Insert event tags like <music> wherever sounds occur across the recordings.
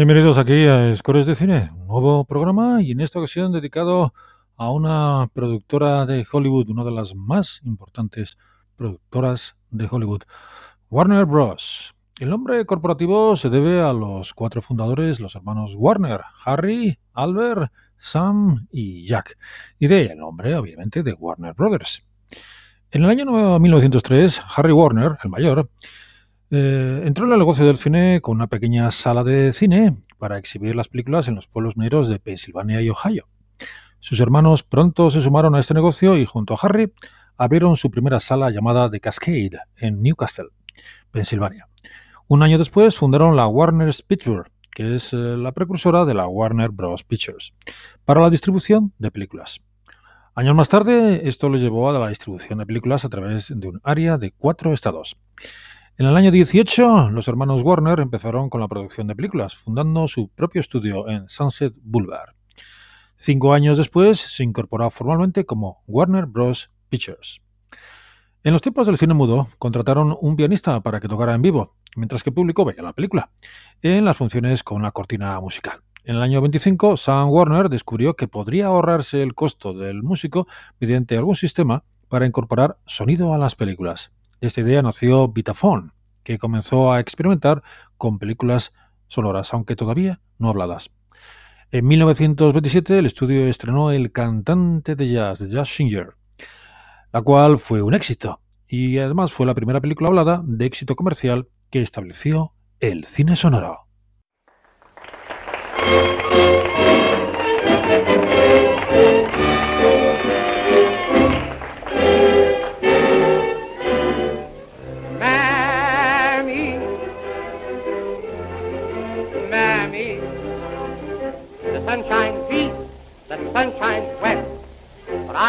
Bienvenidos aquí a Scores de Cine, un nuevo programa y en esta ocasión dedicado a una productora de Hollywood, una de las más importantes productoras de Hollywood, Warner Bros. El nombre corporativo se debe a los cuatro fundadores, los hermanos Warner, Harry, Albert, Sam y Jack, y de el nombre, obviamente, de Warner Brothers. En el año 1903, Harry Warner, el mayor, eh, entró en el negocio del cine con una pequeña sala de cine para exhibir las películas en los pueblos mineros de Pensilvania y Ohio. Sus hermanos pronto se sumaron a este negocio y junto a Harry abrieron su primera sala llamada The Cascade en Newcastle, Pensilvania. Un año después fundaron la Warner Pictures, que es eh, la precursora de la Warner Bros. Pictures, para la distribución de películas. Años más tarde, esto les llevó a la distribución de películas a través de un área de cuatro estados. En el año 18, los hermanos Warner empezaron con la producción de películas, fundando su propio estudio en Sunset Boulevard. Cinco años después, se incorporó formalmente como Warner Bros. Pictures. En los tiempos del cine mudo, contrataron un pianista para que tocara en vivo, mientras que el público veía la película, en las funciones con la cortina musical. En el año 25, Sam Warner descubrió que podría ahorrarse el costo del músico mediante algún sistema para incorporar sonido a las películas. De esta idea nació Vitaphone, que comenzó a experimentar con películas sonoras, aunque todavía no habladas. En 1927 el estudio estrenó El cantante de jazz, de Jazz Singer, la cual fue un éxito y además fue la primera película hablada de éxito comercial que estableció el cine sonoro.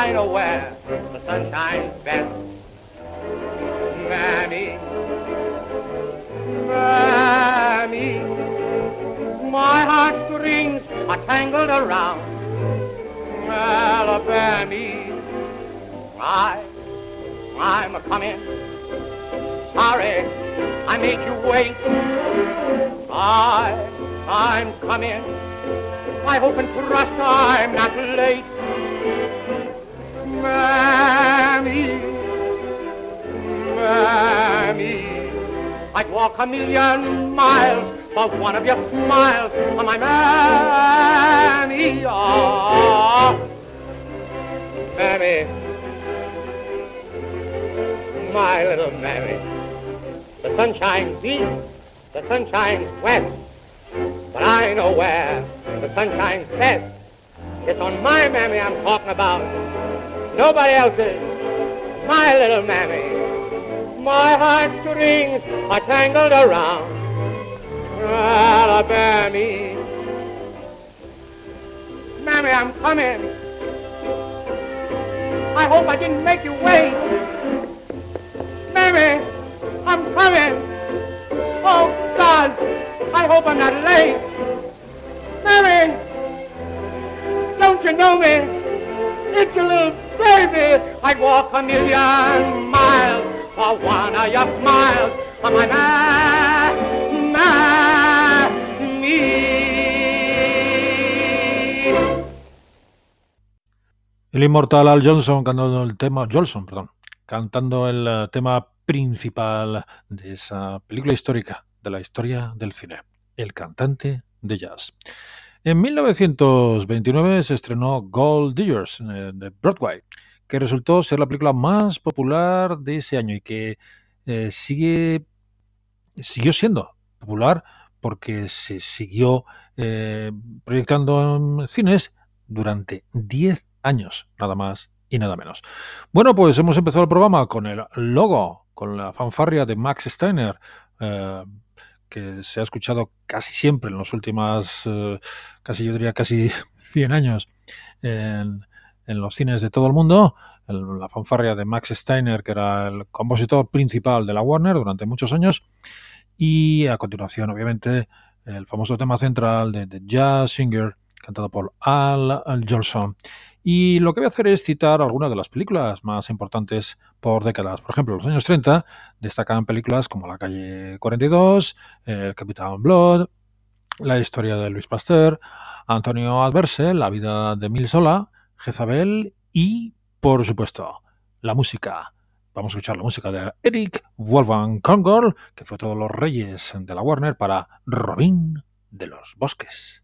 I know where the sun shines best. Mammy, Mammy, my heartstrings are tangled around Alabama. I, I'm a coming. Sorry, I made you wait. I, I'm coming. I hope and trust I'm not late. Mammy, Mammy, I'd walk a million miles for one of your smiles, oh, my Mammy, oh. Mammy, my little Mammy. The sun shines east, the sun shines west, but I know where the sun shines best. It's on my mammy I'm talking about. Nobody else's. My little mammy. My heartstrings are tangled around Alabama. Mammy, I'm coming. I hope I didn't make you wait. Mammy, I'm coming. Oh, God, I hope I'm not late. Mammy, don't you know me? Little baby. I'd walk a million miles for one of your smiles. Oh, my man, man, me. El inmortal Al Johnson cantando el tema, Johnson, perdón, cantando el uh, tema principal de esa película histórica de la historia del cine, El cantante de jazz. En 1929 se estrenó Gold Diggers eh, de Broadway, que resultó ser la película más popular de ese año y que eh, sigue siguió siendo popular porque se siguió eh, proyectando en cines durante 10 años, nada más y nada menos. Bueno, pues hemos empezado el programa con el logo, con la fanfarria de Max Steiner, que se ha escuchado casi siempre en los últimos, eh, casi yo diría casi <laughs> 100 años en, en los cines de todo el mundo. La fanfarria de Max Steiner, que era el compositor principal de la Warner durante muchos años. Y a continuación, obviamente, el famoso tema central de The Jazz Singer, cantado por Al, Al Jolson. Y lo que voy a hacer es citar algunas de las películas más importantes por décadas. Por ejemplo, en los años 30 destacan películas como La calle 42, El Capitán Blood, la historia de Luis Pasteur, Antonio Adverse, la vida de Mil Sola, Jezabel y, por supuesto, la música. Vamos a escuchar la música de Eric Wolfgang Kongol, que fue todos los reyes de la Warner para Robin de los Bosques.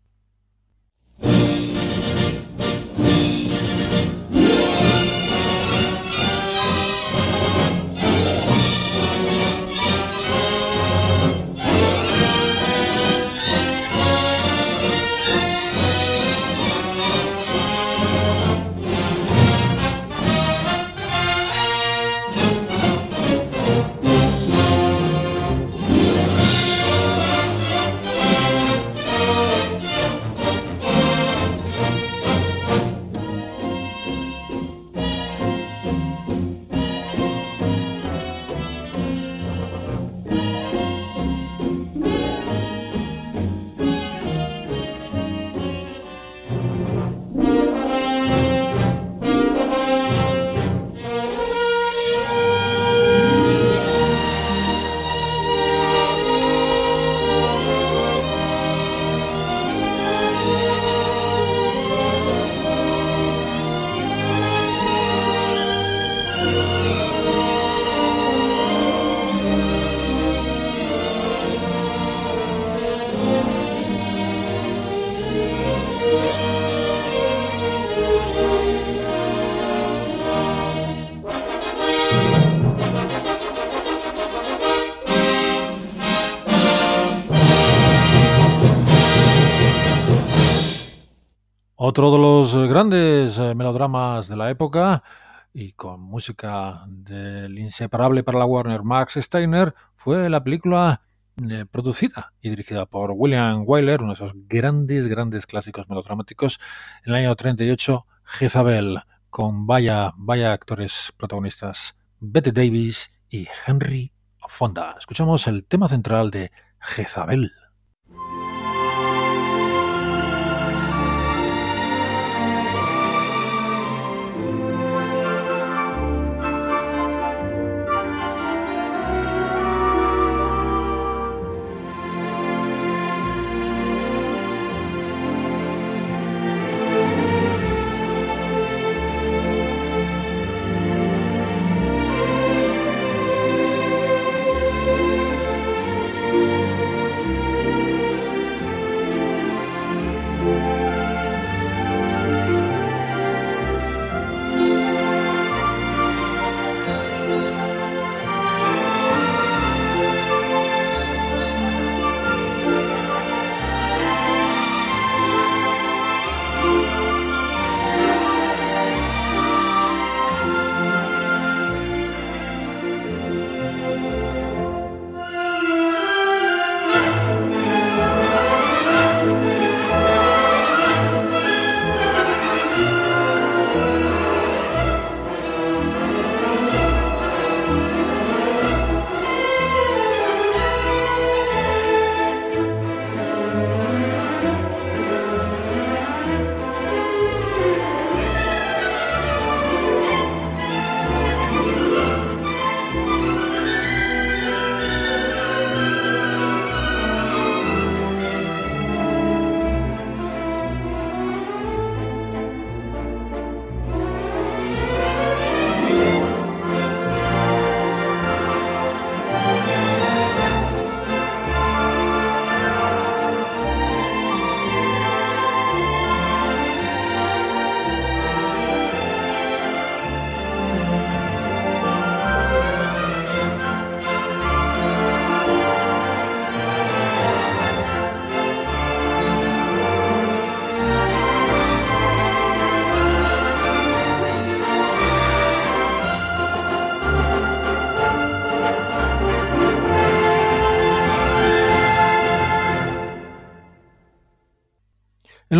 Época y con música del inseparable para la Warner Max Steiner fue la película eh, producida y dirigida por William Wyler, uno de esos grandes, grandes clásicos melodramáticos, en el año 38, Jezabel, con vaya, vaya actores protagonistas, Bette Davis y Henry Fonda. Escuchamos el tema central de Jezabel.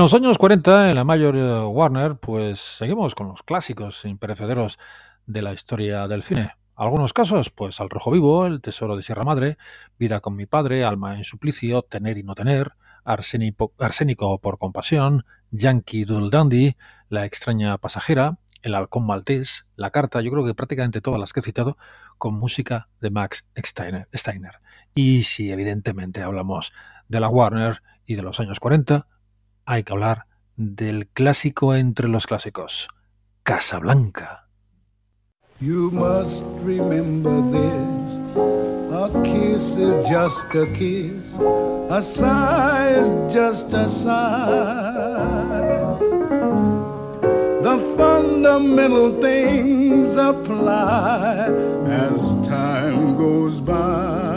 Los años 40, en la Mayor eh, Warner, pues seguimos con los clásicos imperecederos de la historia del cine. Algunos casos, pues Al Rojo Vivo, El Tesoro de Sierra Madre, Vida con mi padre, Alma en suplicio, Tener y no tener, Arsénico por compasión, Yankee Doodle Dandy, La extraña pasajera, El halcón maltés, La carta, yo creo que prácticamente todas las que he citado, con música de Max Steiner. Y si evidentemente hablamos de la Warner y de los años 40, hay que hablar del clásico entre los clásicos, Casablanca. You must remember this. A kiss is just a kiss. A sigh is just a sigh. The fundamental things apply as time goes by.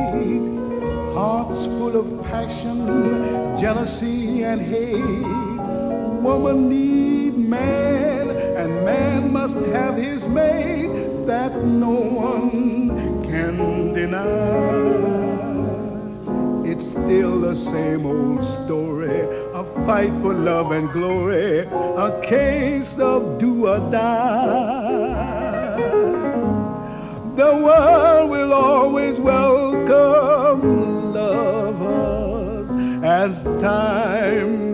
passion, jealousy, and hate. Woman need man, and man must have his mate that no one can deny. It's still the same old story, a fight for love and glory, a case of do or die. The world will always welcome as time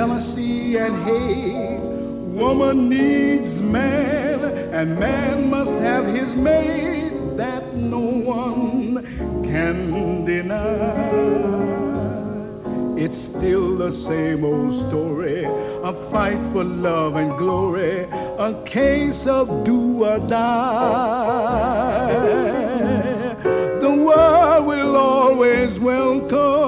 jealousy, and hate. Woman needs man, and man must have his mate that no one can deny. It's still the same old story, a fight for love and glory, a case of do or die. The world will always welcome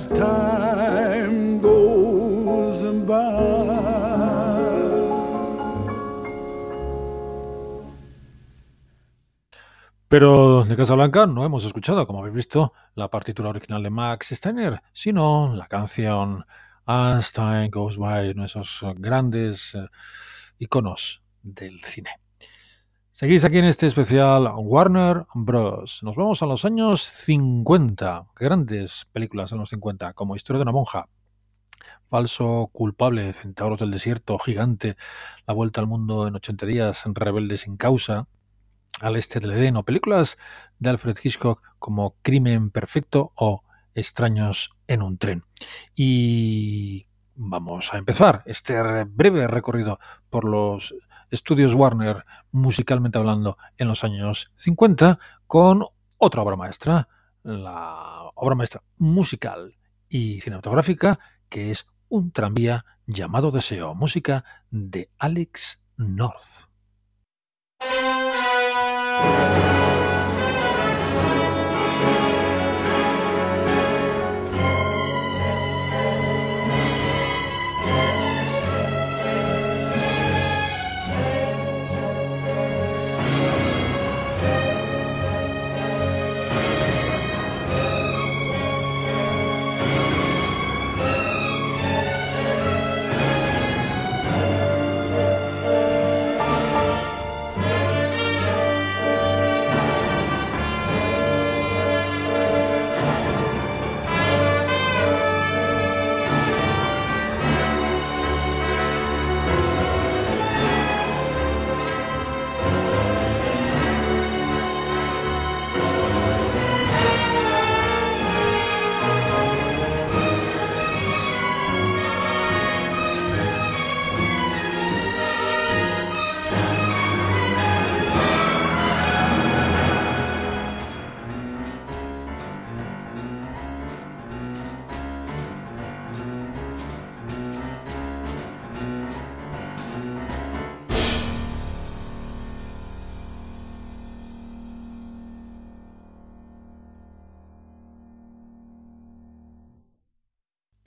as time goes by. Pero de Casablanca no hemos escuchado, como habéis visto, la partitura original de Max Steiner, sino la canción As Time Goes By, uno de esos grandes eh, iconos del cine. Seguís aquí en este especial Warner Bros. Nos vamos a los años 50. Grandes películas en los 50, como Historia de una monja, Falso culpable, Centauros del desierto, Gigante, La vuelta al mundo en 80 días, Rebelde sin causa, Al este del Edén, o películas de Alfred Hitchcock como Crimen perfecto o Extraños en un tren. Y vamos a empezar este breve recorrido por los estudios Warner, musicalmente hablando, en los años 50, con otra obra maestra, la obra maestra musical y cinematográfica, que es Un tranvía llamado Deseo, música de Alex North.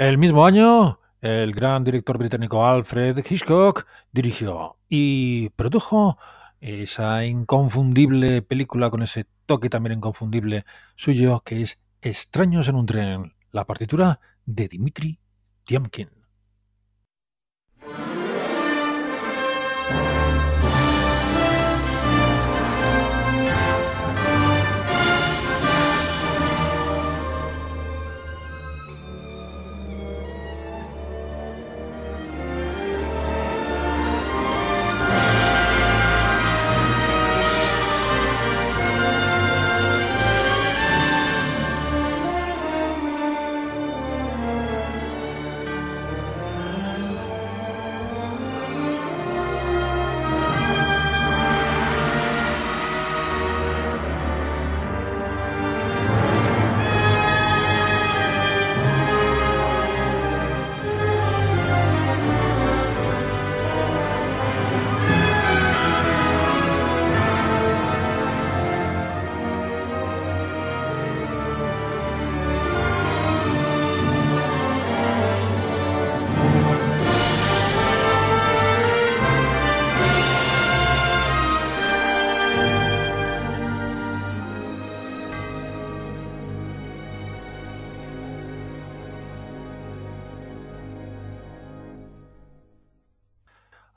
El mismo año, el gran director británico Alfred Hitchcock dirigió y produjo esa inconfundible película con ese toque también inconfundible suyo que es Extraños en un tren, la partitura de Dimitri Tiomkin.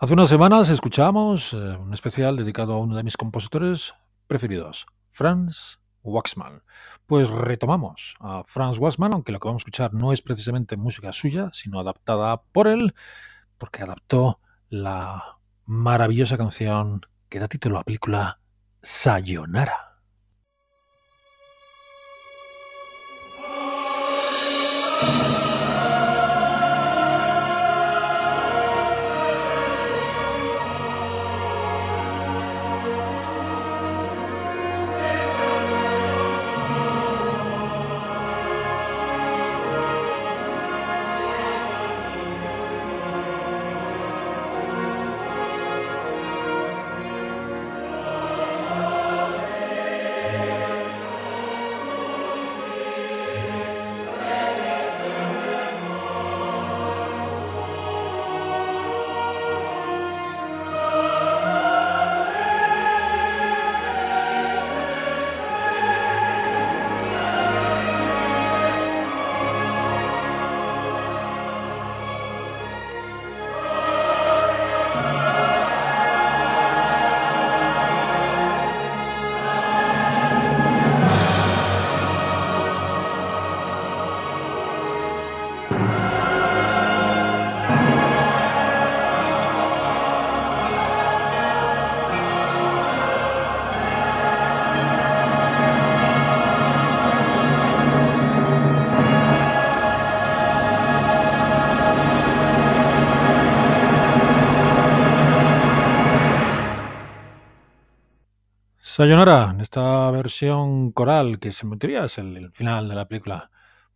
Hace unas semanas escuchamos eh, un especial dedicado a uno de mis compositores preferidos, Franz Waxman. Pues retomamos a Franz Waxman, aunque lo que vamos a escuchar no es precisamente música suya, sino adaptada por él, porque adaptó la maravillosa canción que da título a la película Sayonara. Sayonara, en esta versión coral que se metería es el, final de la película.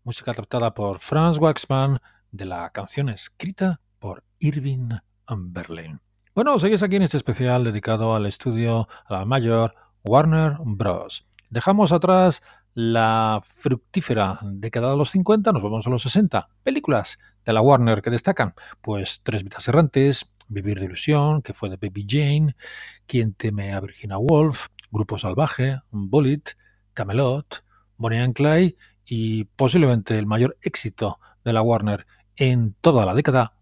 Música tratada por Franz Waxman de la canción escrita por Irving Berlin. Bueno, seguís aquí en este especial dedicado al estudio, a la mayor Warner Bros. Dejamos atrás la fructífera década de los 50, nos vamos a los 60. Películas de la Warner que destacan, pues Tres vidas errantes, Vivir de ilusión, que fue de Baby Jane, Quien teme a Virginia Woolf, Grupo Salvaje, Bullet, Camelot, Bonnie and Clyde y posiblemente el mayor éxito de la Warner en toda la década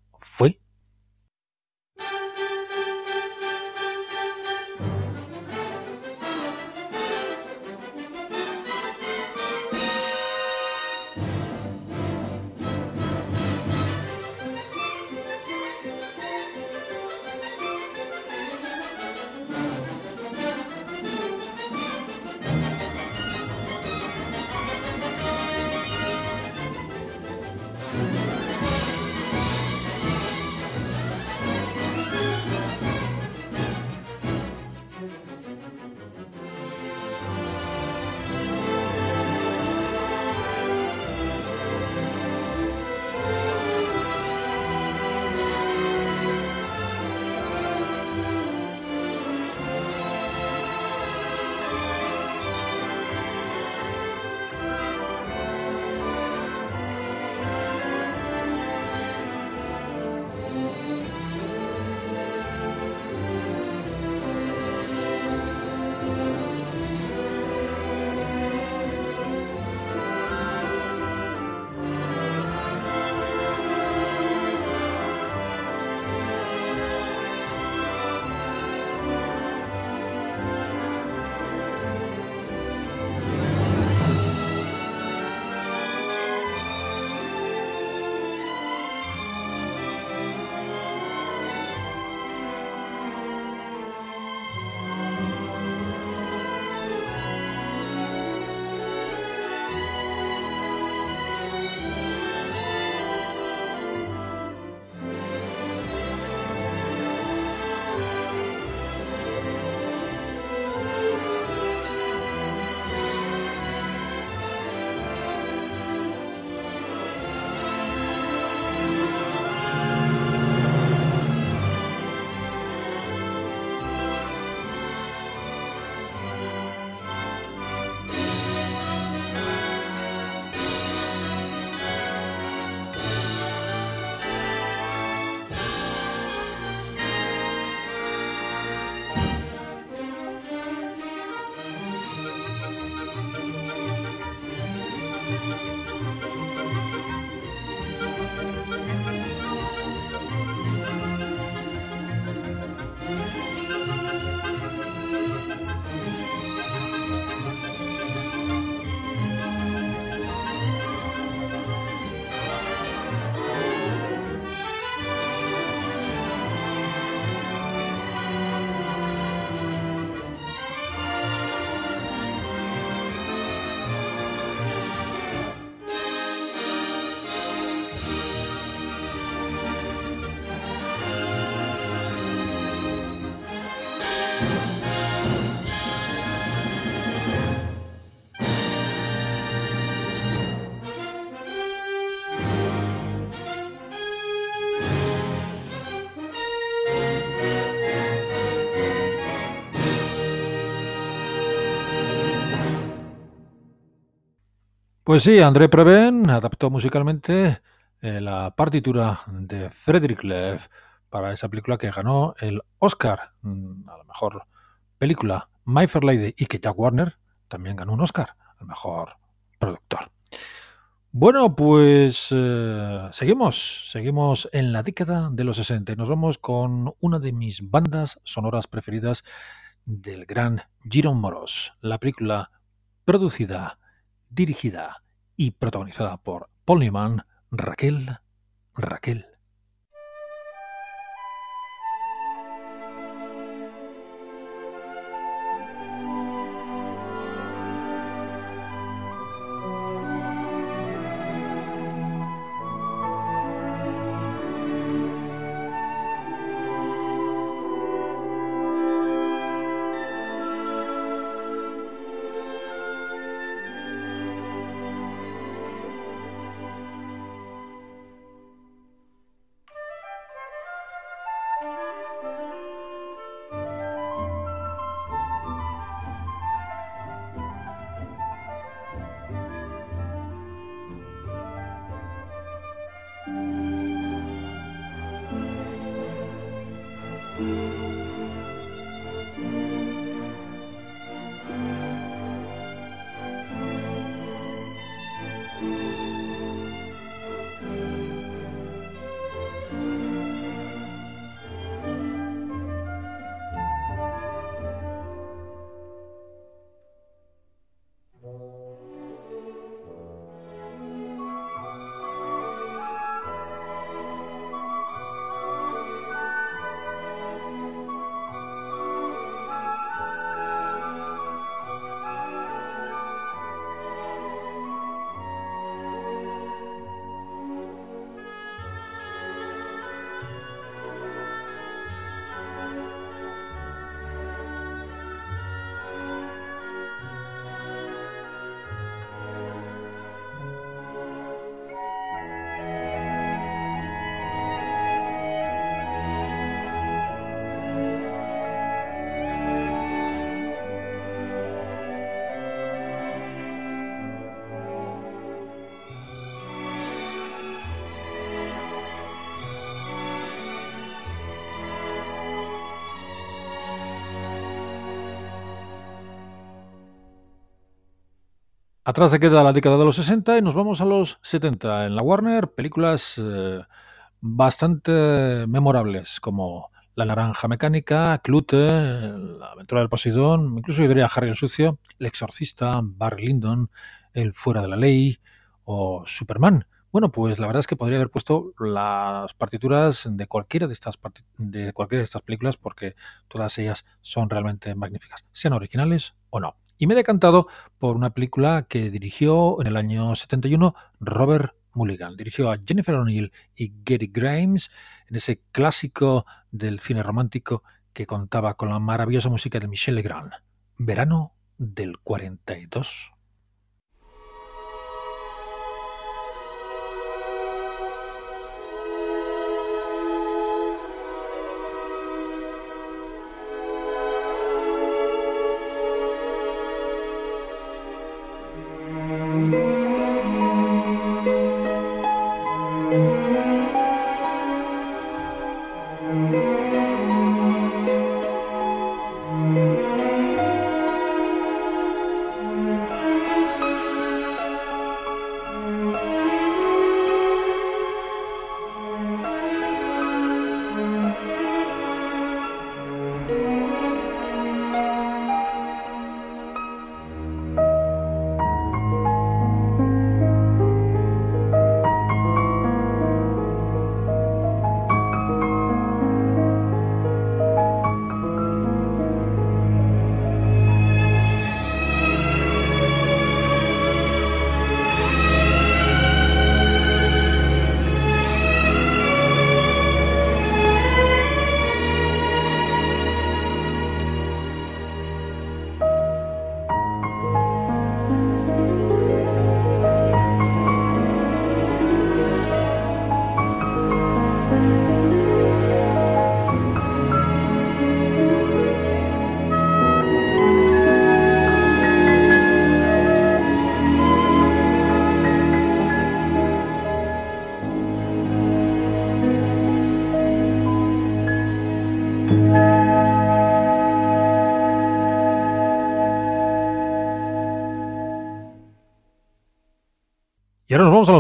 Pues sí, André Previn adaptó musicalmente eh, la partitura de Frederick Leff para esa película que ganó el Oscar mm, a la mejor película, My Fair Lady, y que Jack Warner también ganó un Oscar al mejor productor. Bueno, pues eh, seguimos, seguimos en la década de los 60 y nos vamos con una de mis bandas sonoras preferidas del gran Giron Moros, la película producida dirigida y protagonizada por Paul Newman, Raquel, Raquel. Atrás se queda la década de los 60 y nos vamos a los 70. En la Warner, películas eh, bastante memorables como La Naranja Mecánica, Clute, La Aventura del Poseidón, incluso yo diría Harry el Sucio, El Exorcista, Barry Lyndon, El Fuera de la Ley o Superman. Bueno, pues la verdad es que podría haber puesto las partituras de cualquiera de estas de cualquiera de estas películas porque todas ellas son realmente magníficas, sean originales o no. Y me he decantado por una película que dirigió en el año 71 Robert Mulligan. Dirigió a Jennifer O'Neill y Gary Grimes en ese clásico del cine romántico que contaba con la maravillosa música de Michel Legrand. Verano del 42.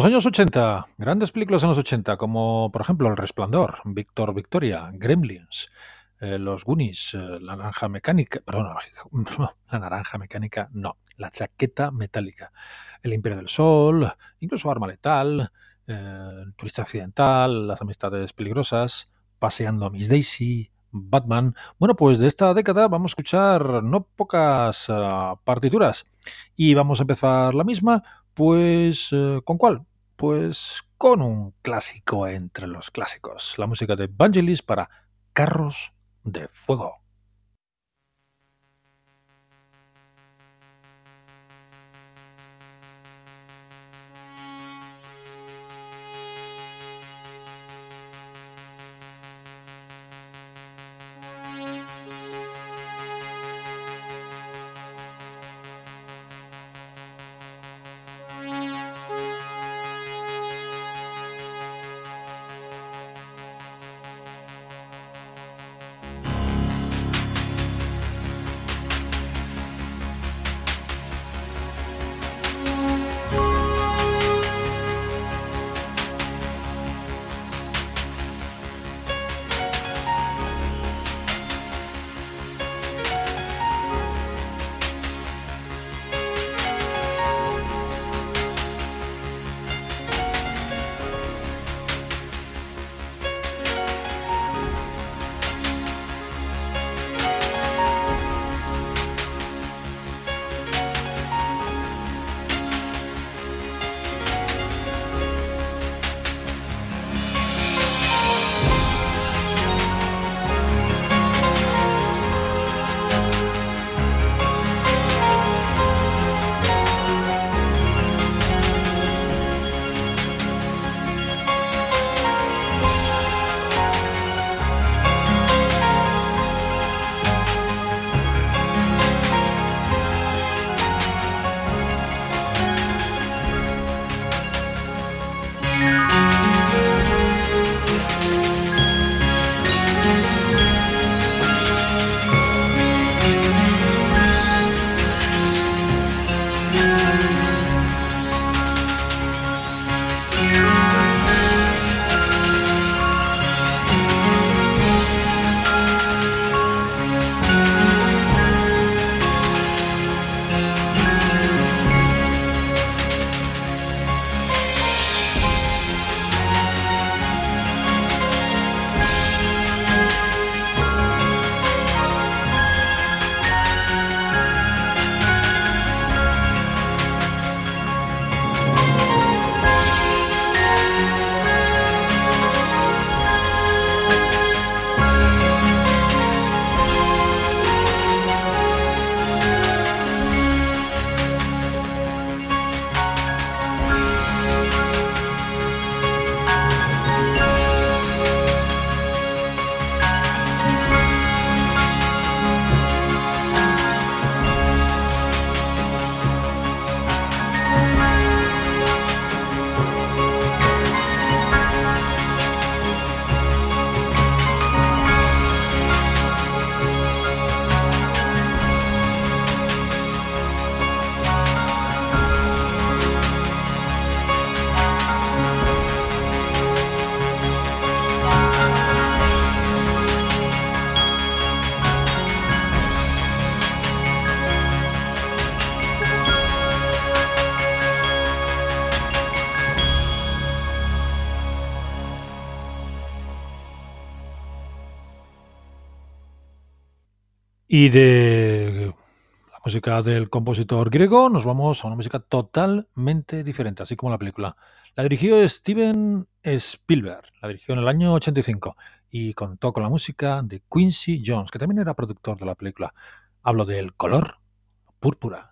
Años 80. Grandes películas en los 80, como por ejemplo El Resplandor, Víctor Victoria, Gremlins, eh, Los Goonies, eh, La Naranja Mecánica, perdón, <laughs> La Naranja Mecánica, no, La Chaqueta Metálica, El Imperio del Sol, incluso Arma Letal, eh, Turista Accidental, Las Amistades Peligrosas, Paseando a Miss Daisy, Batman. Bueno, pues de esta década vamos a escuchar no pocas ah, partituras y vamos a empezar la misma, pues ¿con cuál? Pues con un clásico entre los clásicos, la música de Vangelis para Carros de Fuego. Y de la música del compositor griego nos vamos a una música totalmente diferente, así como la película. La dirigió Steven Spielberg, la dirigió en el año 85 y contó con la música de Quincy Jones, que también era productor de la película. Hablo del color púrpura.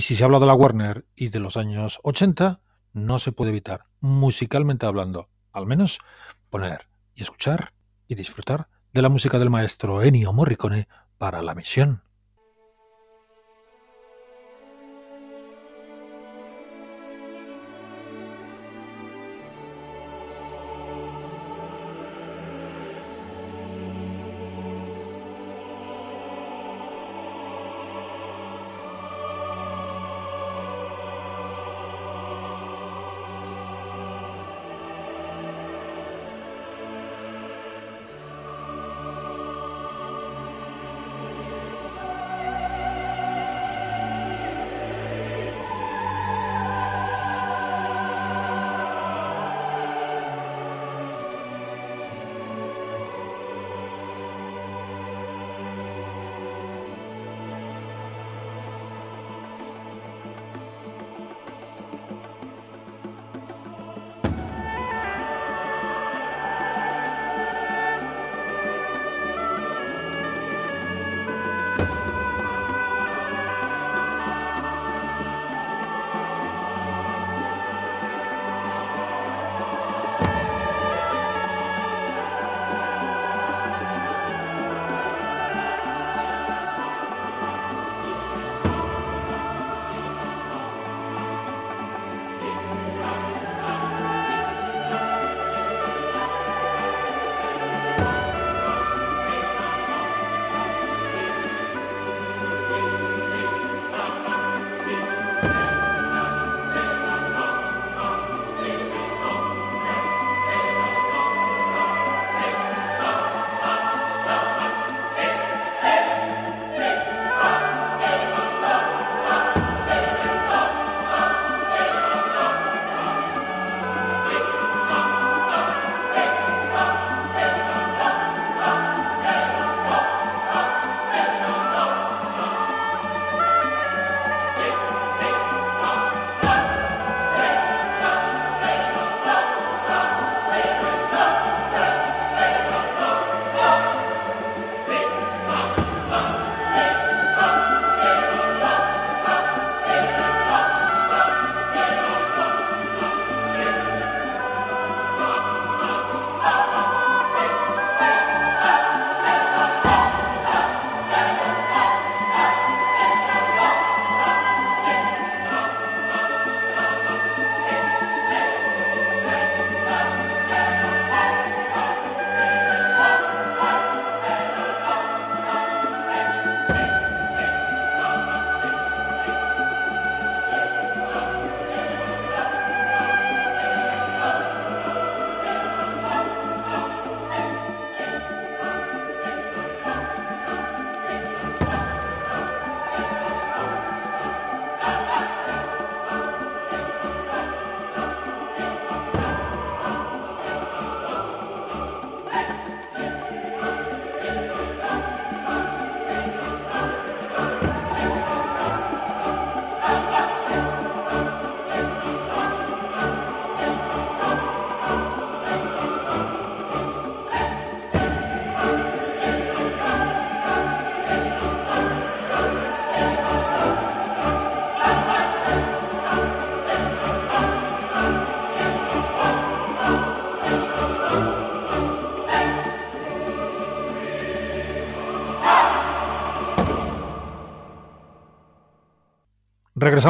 Y si se habla de la Warner y de los años 80, no se puede evitar, musicalmente hablando, al menos poner y escuchar y disfrutar de la música del maestro Ennio Morricone para la misión.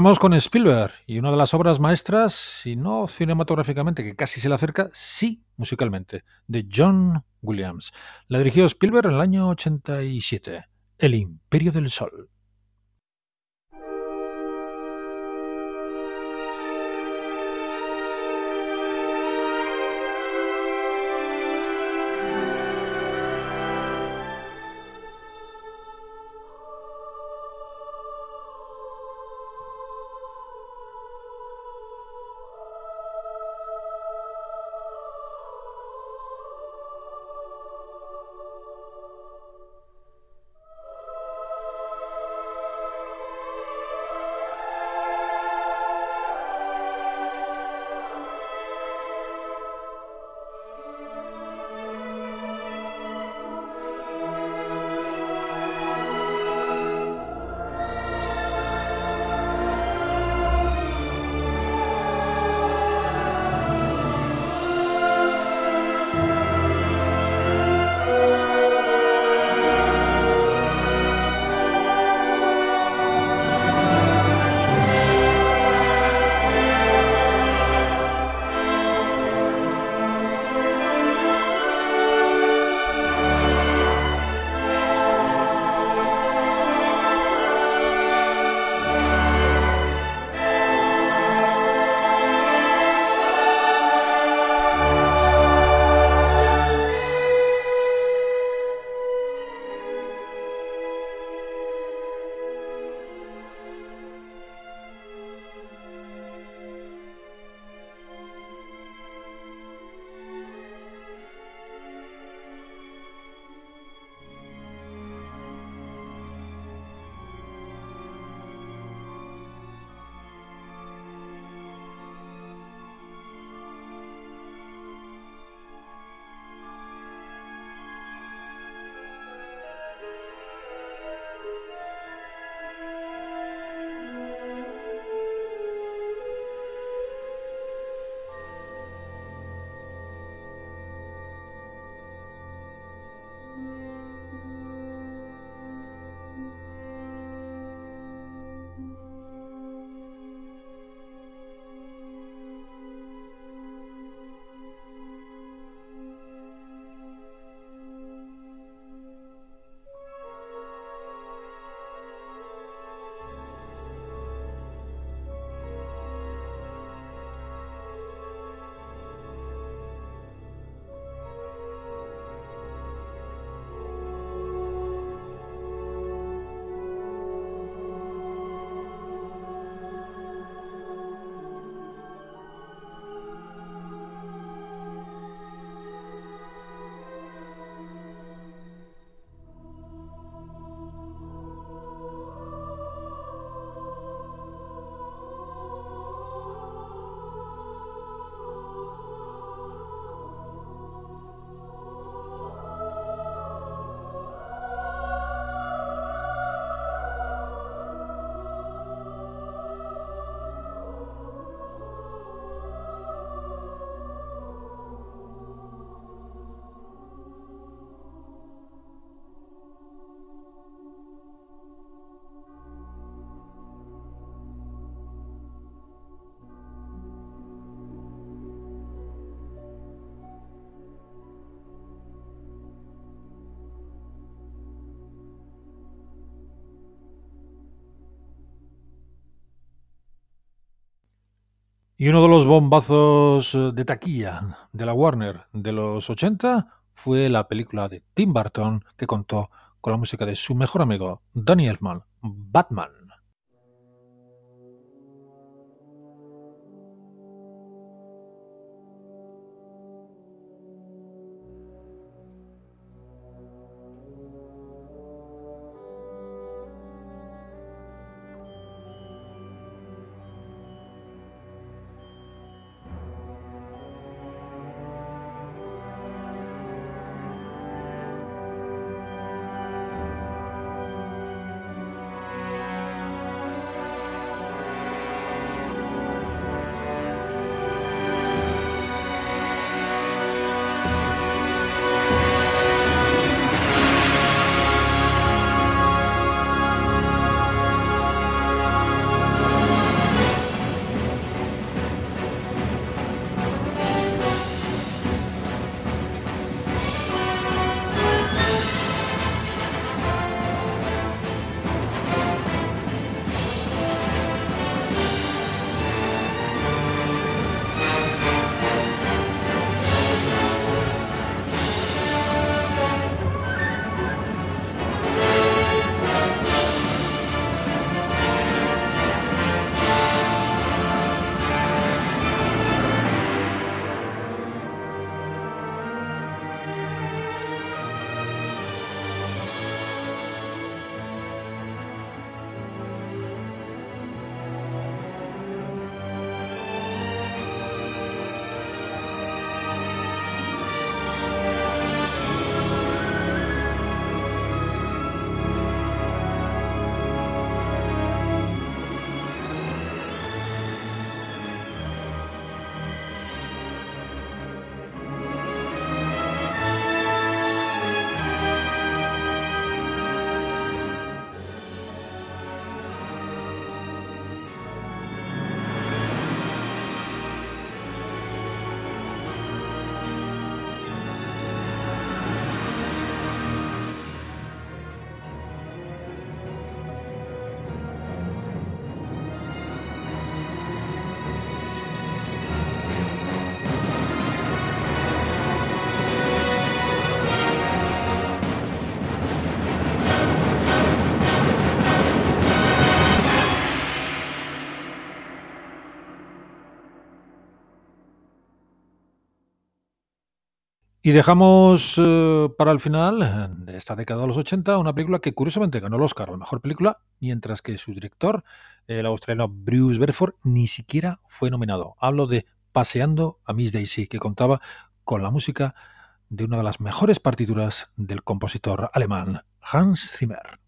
Con Spielberg y una de las obras maestras, si no cinematográficamente, que casi se le acerca, sí musicalmente, de John Williams. La dirigió Spielberg en el año 87, El Imperio del Sol. Y uno de los bombazos eh, de taquilla de la Warner de los 80 fue la película de Tim Burton que contó con la música de su mejor amigo Danny Elfman, Batman. Y dejamos eh, para el final eh, de esta década de los 80 una película que curiosamente ganó el Oscar a la mejor película, mientras que su director, el australiano Bruce Bedford, ni siquiera fue nominado. Hablo de Paseando a Miss Daisy, que contaba con la música de una de las mejores partituras del compositor alemán Hans Zimmer.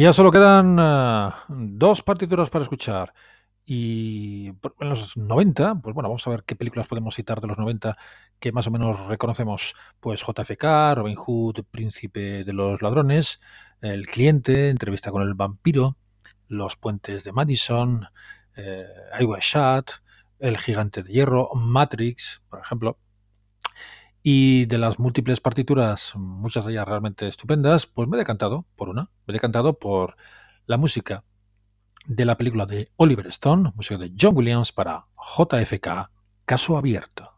Y ya solo quedan uh, dos partituras para escuchar. Y en los 90, pues bueno, vamos a ver qué películas podemos citar de los 90 que más o menos reconocemos. Pues JFK, Robin Hood, Príncipe de los Ladrones, El Cliente, Entrevista con el Vampiro, Los Puentes de Madison, eh, I Was Shot, El Gigante de Hierro, Matrix, por ejemplo. Y de las múltiples partituras, muchas de ellas realmente estupendas, pues me he decantado por una. Me he decantado por la música de la película de Oliver Stone, música de John Williams para JFK, Caso Abierto.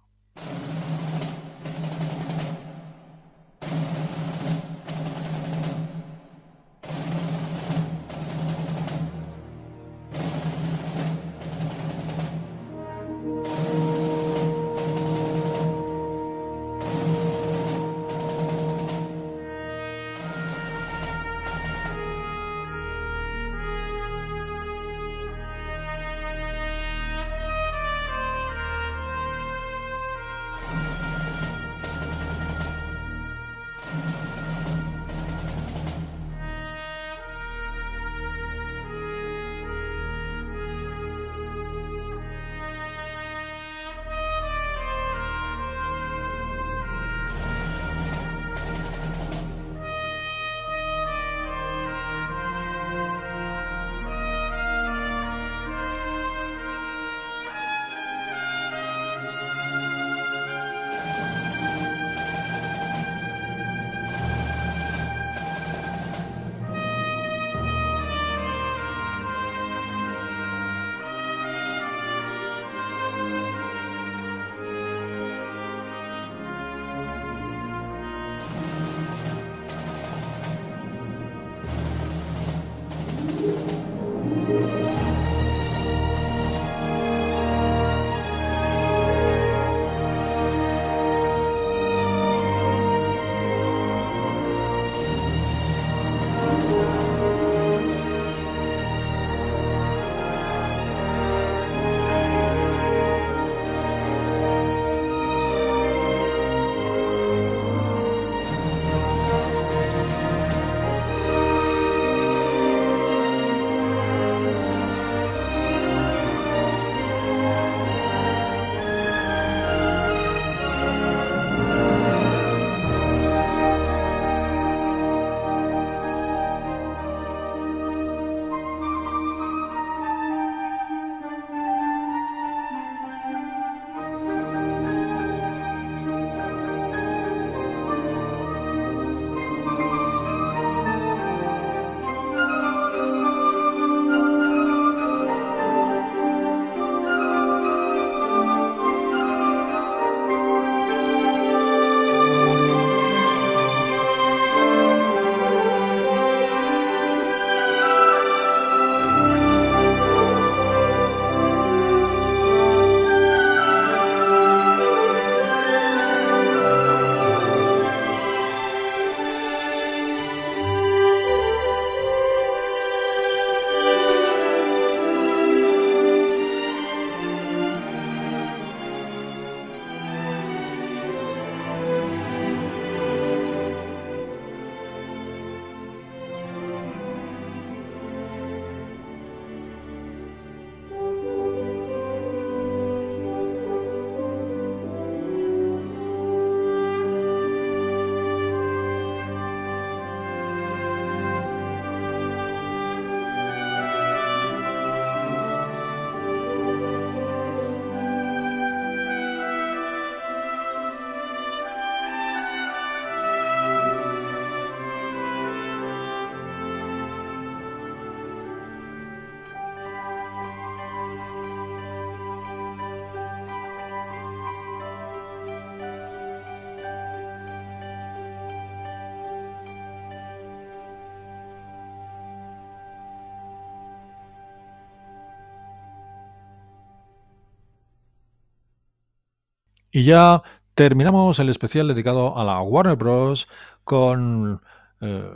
Y ya terminamos el especial dedicado a la Warner Bros. con eh,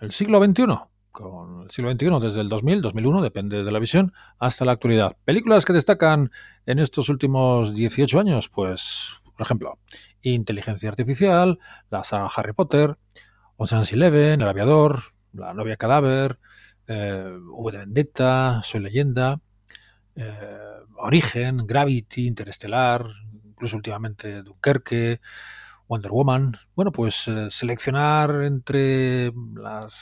el siglo XXI. Con el siglo XXI desde el 2000, 2001, depende de la visión, hasta la actualidad. Películas que destacan en estos últimos 18 años, pues, por ejemplo, Inteligencia Artificial, la saga Harry Potter, Ocean's Eleven, El Aviador, La Novia Cadáver, eh, V de Vendetta, Soy Leyenda, eh, Origen, Gravity, Interestelar, incluso últimamente Dunkerque, Wonder Woman. Bueno, pues eh, seleccionar entre las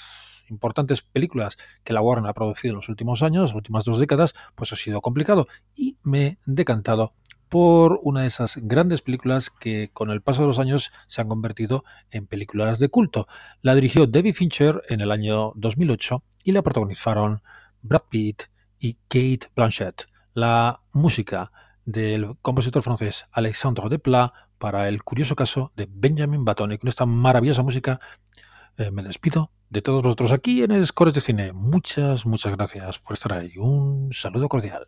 importantes películas que la Warner ha producido en los últimos años, las últimas dos décadas, pues ha sido complicado y me he decantado por una de esas grandes películas que con el paso de los años se han convertido en películas de culto. La dirigió David Fincher en el año 2008 y la protagonizaron Brad Pitt y Kate Blanchett. La música del compositor francés Alexandre Desplat para el curioso caso de Benjamin Button. Y con esta maravillosa música eh, me despido de todos vosotros aquí en Scores de Cine. Muchas, muchas gracias por estar ahí. Un saludo cordial.